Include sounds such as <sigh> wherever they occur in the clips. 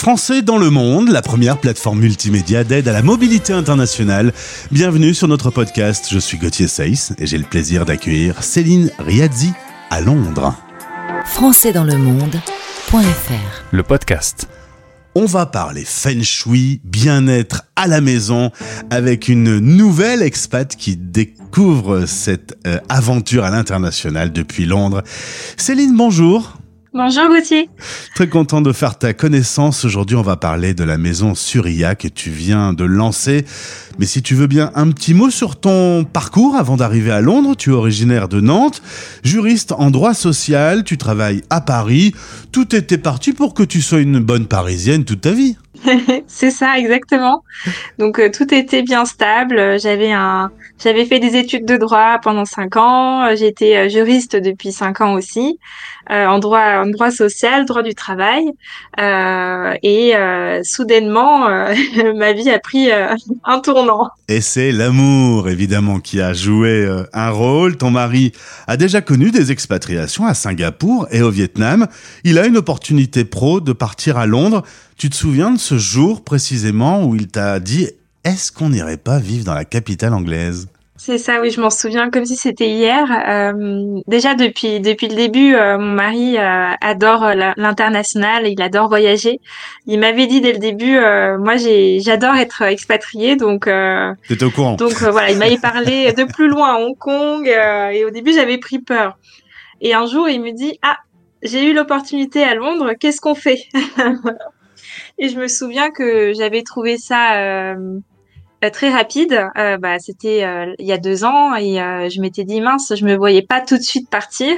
Français dans le monde, la première plateforme multimédia d'aide à la mobilité internationale. Bienvenue sur notre podcast. Je suis Gauthier Seyss et j'ai le plaisir d'accueillir Céline Riazzi à Londres. Français dans le monde.fr Le podcast. On va parler feng shui, bien-être à la maison avec une nouvelle expat qui découvre cette euh, aventure à l'international depuis Londres. Céline, bonjour. Bonjour Gauthier. Très content de faire ta connaissance. Aujourd'hui, on va parler de la maison Surya que tu viens de lancer. Mais si tu veux bien, un petit mot sur ton parcours avant d'arriver à Londres. Tu es originaire de Nantes, juriste en droit social, tu travailles à Paris. Tout était parti pour que tu sois une bonne parisienne toute ta vie. <laughs> c'est ça, exactement. Donc euh, tout était bien stable. J'avais un, j'avais fait des études de droit pendant cinq ans. J'étais euh, juriste depuis cinq ans aussi, euh, en droit, en droit social, droit du travail. et soudainement, <laughs> ma vie a pris un tournant. Et c'est l'amour, évidemment, qui a joué un rôle. Ton mari a déjà connu des expatriations à Singapour et au Vietnam. Il a une opportunité pro de partir à Londres. Tu te souviens de ce jour précisément où il t'a dit est-ce qu'on n'irait pas vivre dans la capitale anglaise? C'est ça, oui, je m'en souviens comme si c'était hier. Euh, déjà depuis depuis le début, euh, mon mari euh, adore l'international, il adore voyager. Il m'avait dit dès le début, moi j'adore être expatrié, donc. T'étais au courant. Donc voilà, il m'avait parlé <laughs> de plus loin à Hong Kong, et au début j'avais pris peur. Et un jour il me dit ah j'ai eu l'opportunité à Londres, qu'est-ce qu'on fait? Et je me souviens que j'avais trouvé ça euh, euh, très rapide. Euh, bah, c'était il y a deux ans et je m'étais dit mince, je me voyais pas tout de suite partir.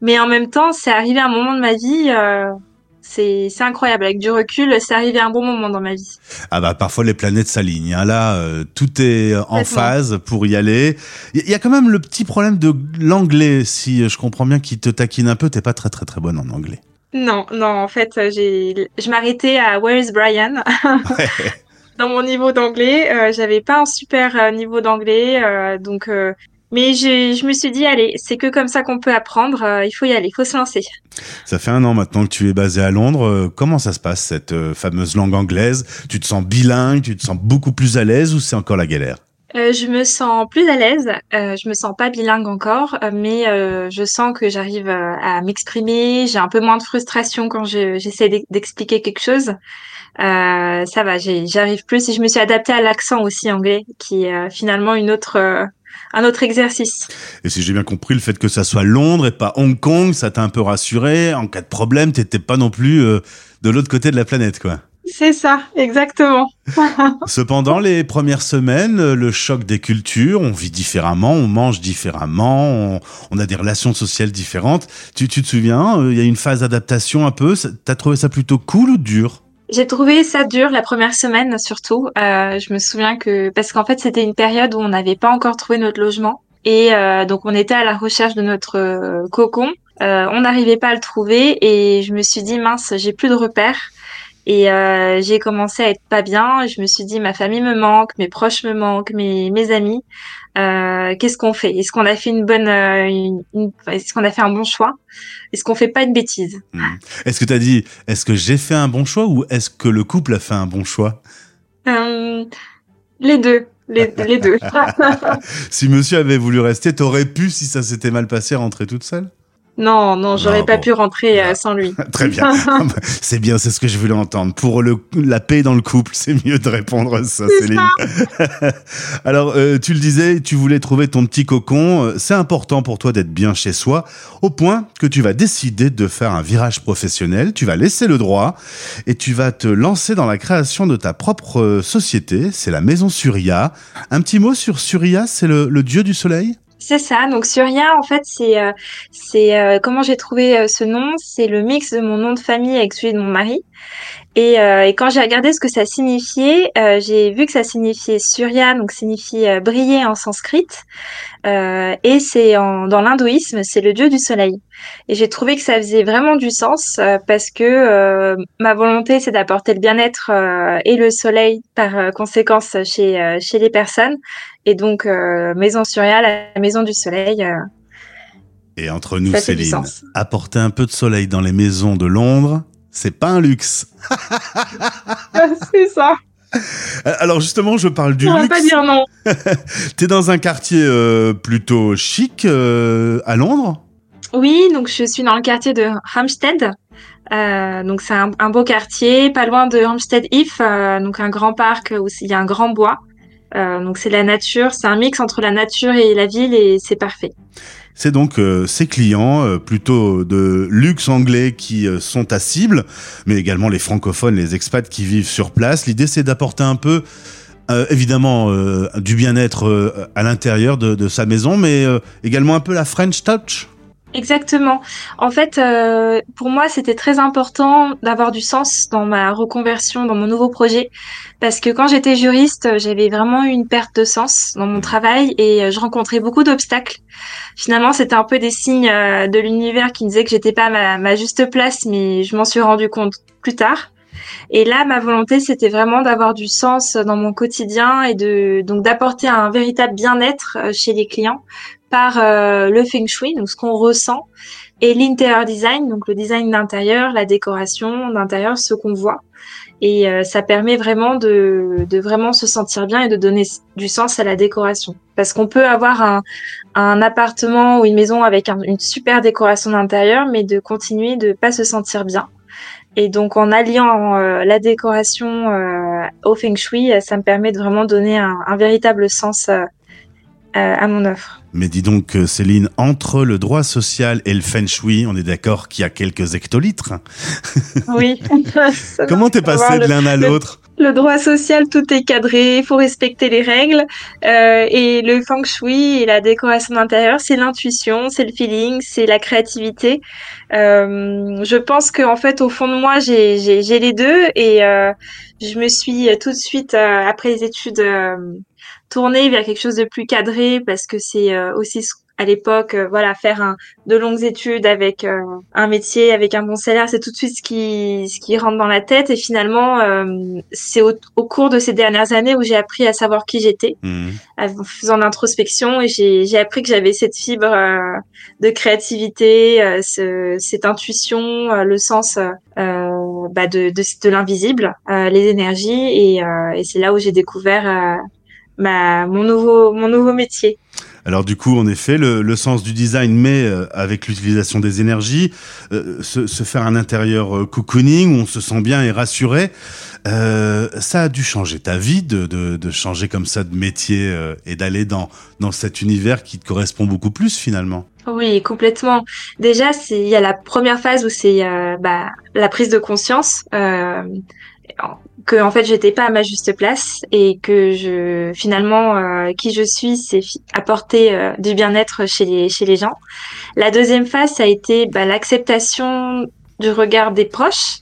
Mais en même temps, c'est arrivé un moment de ma vie. c'est c'est incroyable. Avec du recul, c'est arrivé un bon moment dans ma vie. Ah bah parfois les planètes s'alignent. Hein. Là, tout est en phase pour y aller. Il y a quand même le petit problème de l'anglais, si je comprends bien, qui te taquine un peu. T'es pas très très très bonne en anglais. Non, non, en fait, j'ai, je m'arrêtais à Where is Brian? <laughs> Dans mon niveau d'anglais. Euh, j'avais pas un super euh, niveau d'anglais, euh, donc. Euh, mais je me suis dit, allez, c'est que comme ça qu'on peut apprendre. il faut y aller, il faut se lancer. Ça fait un an maintenant que tu es basé à Londres. comment ça se passe cette fameuse langue anglaise? Tu te sens bilingue Tu te sens beaucoup plus à l'aise ou c'est encore la galère? Euh, je me sens plus à l'aise. Euh, je me sens pas bilingue encore, euh, mais euh, je sens que j'arrive euh, à m'exprimer. J'ai un peu moins de frustration quand j'essaie d'expliquer quelque chose. ça va, j'arrive plus. Et je me suis adaptée à l'accent aussi anglais, qui est finalement une autre, un autre exercice. Et si j'ai bien compris, le fait que ça soit Londres et pas Hong Kong, ça t'a un peu rassuré. En cas de problème, t'étais pas non plus de l'autre côté de la planète, quoi. C'est ça, exactement. <laughs> Cependant, les premières semaines, le choc des cultures, on vit différemment, on mange différemment, on, a des relations sociales différentes. Tu, tu te souviens, euh, il y a une phase d'adaptation un peu. T'as trouvé ça plutôt cool ou dur? J'ai trouvé ça dur la première semaine surtout. Euh, je me souviens que parce qu'en fait c'était une période où on n'avait pas encore trouvé notre logement et euh, donc on était à la recherche de notre cocon. on n'arrivait pas à le trouver et je me suis dit mince j'ai plus de repères. Et euh, j'ai commencé à être pas bien. Je me suis dit, ma famille me manque, mes proches me manquent, mes, mes amis. Euh, Qu'est-ce qu'on fait? Est-ce qu'on a fait une bonne, euh, est-ce qu'on a fait un bon choix? Est-ce qu'on fait pas une bêtise hmm. Est-ce que tu as dit, est-ce que j'ai fait un bon choix ou est-ce que le couple a fait un bon choix? Euh, Les deux. Les, les deux. <laughs> si monsieur avait voulu rester, t'aurais pu, si ça s'était mal passé, rentrer toute seule? Non, non, j'aurais pas pu rentrer euh, sans lui. <laughs> Très bien. <laughs> c'est bien, c'est ce que je voulais entendre. Pour le, la paix dans le couple, c'est mieux de répondre ça, Céline. <laughs> Alors, euh, tu le disais, tu voulais trouver ton petit cocon. Euh, c'est important pour toi d'être bien chez soi, au point que tu vas décider de faire un virage professionnel. Tu vas laisser le droit et tu vas te lancer dans la création de ta propre société. C'est la Maison Surya. Un petit mot sur Surya, c'est le, le dieu du soleil? C'est ça. Donc Surya, en fait, c'est euh, euh, comment j'ai trouvé euh, ce nom? C'est le mix de mon nom de famille avec celui de mon mari. Et, et quand j'ai regardé ce que ça signifiait, j'ai vu que ça signifiait Surya, donc signifie briller en sanskrit. et c'est dans l'hindouisme, c'est le dieu du soleil. Et j'ai trouvé que ça faisait vraiment du sens parce que ma volonté, c'est d'apporter le bien-être et le soleil par conséquence chez chez les personnes. Et donc, euh, Maison Surya, la Maison du Soleil. Euh, et entre nous, Céline, apporter un peu de soleil dans les maisons de Londres, c'est pas un luxe. <laughs> c'est ça. Alors justement, je parle du On luxe. va pas dire non. <laughs> T'es dans un quartier euh, plutôt chic euh, à Londres? Oui, donc je suis dans le quartier de Hampstead. Euh, donc c'est un, un beau quartier, pas loin de Hampstead Heath, euh, donc un grand parc où il y a un grand bois. Euh, donc c'est la nature, c'est un mix entre la nature et la ville et c'est parfait. C'est donc euh, ces clients euh, plutôt de luxe anglais qui euh, sont ta cible, mais également les francophones, les expats qui vivent sur place. L'idée c'est d'apporter un peu, euh, évidemment, euh, du bien-être euh, à l'intérieur de, de sa maison, mais également un peu la French touch. Exactement. En fait, euh, pour moi, c'était très important d'avoir du sens dans ma reconversion, dans mon nouveau projet, parce que quand j'étais juriste, j'avais vraiment eu une perte de sens dans mon travail et euh, je rencontrais beaucoup d'obstacles. Finalement, c'était un peu des signes euh, de l'univers qui me disaient que j'étais pas à ma, ma juste place, mais je m'en suis rendu compte plus tard. Et là, ma volonté, c'était vraiment d'avoir du sens dans mon quotidien et de donc d'apporter un véritable bien-être euh, chez les clients par euh, le feng shui, donc ce qu'on ressent, et l'interior design, donc le design d'intérieur, la décoration d'intérieur, ce qu'on voit. Et euh, ça permet vraiment de, de vraiment se sentir bien et de donner du sens à la décoration. Parce qu'on peut avoir un, un appartement ou une maison avec un- une super décoration d'intérieur, mais de continuer de pas se sentir bien. Et donc en alliant euh, la décoration euh, au feng shui, ça me permet de vraiment donner un, un véritable sens euh, à mon offre. Mais dis donc, euh, Céline, entre le droit social et le feng shui, on est d'accord qu'il y a quelques hectolitres. Oui. <laughs> Comment t'es passé de l'un à l'autre Le droit social, tout est cadré, il faut respecter les règles. Euh, et le feng shui et la décoration d'intérieur, c'est l'intuition, c'est le feeling, c'est la créativité. Euh, je pense que en fait, au fond de moi, j'ai les deux et euh, je me suis tout de suite après les études tournée vers quelque chose de plus cadré parce que c'est aussi ce- à l'époque, euh, voilà, faire un, de longues études avec euh, un métier, avec un bon salaire, c'est tout de suite ce qui, ce qui rentre dans la tête. Et finalement, euh, c'est au, au cours de ces dernières années où j'ai appris à savoir qui j'étais, Mhm. en faisant l'introspection, et j'ai, j'ai appris que j'avais cette fibre euh, de créativité, euh, ce- cette intuition, euh, le sens bah, de, de, de l'invisible, euh, les énergies, et, euh, et c'est là où j'ai découvert euh, ma, mon nouveau, mon nouveau métier. Alors du coup, en effet, le, le sens du design, mais euh, avec l'utilisation des énergies, euh, se, se faire un intérieur euh, cocooning où on se sent bien et rassuré, euh, ça a dû changer ta vie de, de, de changer comme ça de métier euh, et d'aller dans, dans cet univers qui te correspond beaucoup plus finalement. Oui, complètement. Déjà, il y a la première phase où c'est bah, la prise de conscience que en fait j'étais pas à ma juste place et que je finalement euh, qui je suis, c'est apporter euh, du bien-être chez les chez les gens. La deuxième phase, ça a été bah, l'acceptation du regard des proches.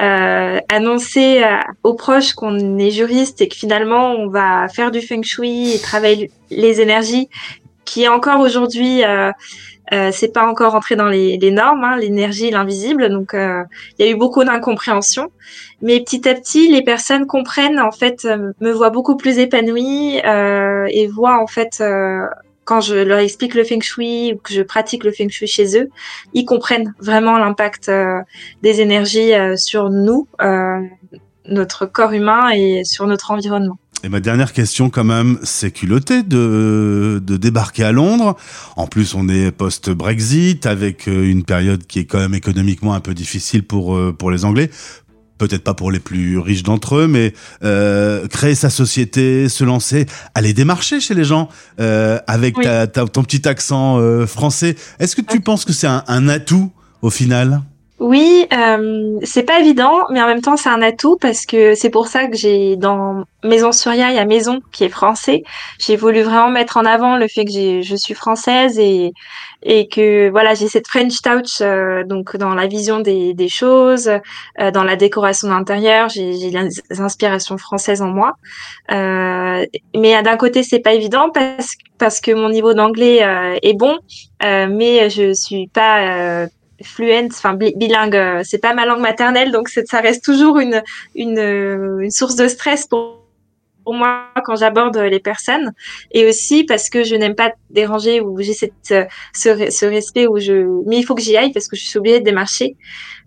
Euh, annoncer euh, aux proches qu'on est juriste et que finalement on va faire du feng shui et travailler les énergies qui est encore aujourd'hui euh, euh, c'est pas encore entré dans les, les normes, hein, l'énergie, l'invisible. Donc, euh, il y a eu beaucoup d'incompréhension. Mais petit à petit, les personnes comprennent, en fait, euh, me voient beaucoup plus épanouie euh, et voient, en fait, quand je leur explique le feng shui ou que je pratique le feng shui chez eux, ils comprennent vraiment l'impact euh, des énergies euh, sur nous, euh, notre corps humain et sur notre environnement. Et ma dernière question quand même, c'est culotté de, de débarquer à Londres. En plus, on est post-Brexit avec euh, une période qui est quand même économiquement un peu difficile pour, euh, pour les Anglais. Peut-être pas pour les plus riches d'entre eux, mais euh, créer sa société, se lancer, aller démarcher chez les gens euh, avec Oui. ta, ta- ton petit accent euh, français. Est-ce que tu penses que c'est un, un atout au final? Oui, euh, c'est pas évident, mais en même temps c'est un atout parce que c'est pour ça que j'ai dans Maison Surya, il y a Maison qui est français. J'ai voulu vraiment mettre en avant le fait que j'ai, je suis française et et que voilà j'ai cette French touch euh, donc dans la vision des, des choses, euh, dans la décoration d'intérieur, j'ai, j'ai les inspirations françaises en moi. Euh, mais d'un côté c'est pas évident parce parce que mon niveau d'anglais euh, est bon, euh, mais je suis pas euh, fluent, enfin bi- bilingue, euh, c'est pas ma langue maternelle, donc ça reste toujours une une, euh, une source de stress pour pour moi quand j'aborde les personnes et aussi parce que je n'aime pas déranger ou j'ai cette ce, ce, respect où je mais il faut que j'y aille parce que je suis obligée de démarcher.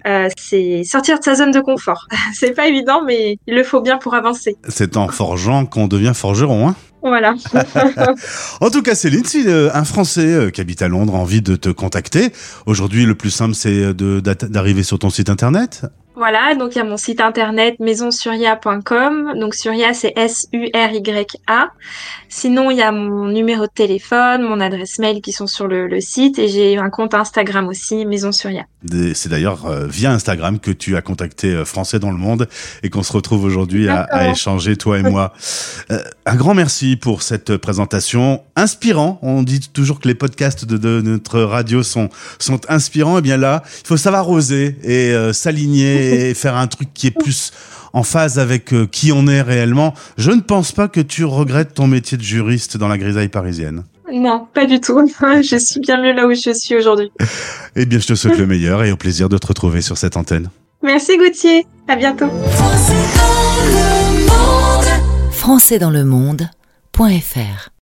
Euh, c'est sortir de sa zone de confort. <laughs> c'est pas évident, mais il le faut bien pour avancer. C'est en forgeant qu'on devient forgeron, hein voilà. <laughs> <laughs> en tout cas, Céline, si euh, un Français euh, qui habite à Londres a envie de te contacter, aujourd'hui, le plus simple, c'est d'arriver sur ton site internet? Voilà, donc il y a mon site internet maisonsuria.com. Donc Suria c'est S-U-R-Y-A. Sinon, il y a mon numéro de téléphone, mon adresse mail qui sont sur le, site et j'ai un compte Instagram aussi, Maison Suria. C'est d'ailleurs euh, via Instagram que tu as contacté euh, Français dans le monde et qu'on se retrouve aujourd'hui à, échanger, toi et moi. <laughs> Euh, un grand merci pour cette présentation inspirant. On dit toujours que les podcasts de, notre radio sont, sont inspirants. Et eh bien là, il faut savoir oser et s'aligner et faire un truc qui est plus en phase avec euh, qui on est réellement. Je ne pense pas que tu regrettes ton métier de juriste dans la grisaille parisienne. Non, pas du tout. <laughs> je suis bien mieux là où je suis aujourd'hui. eh bien, je te souhaite le meilleur et au plaisir de te retrouver sur cette antenne. Merci Gauthier. À bientôt. Français dans le monde.fr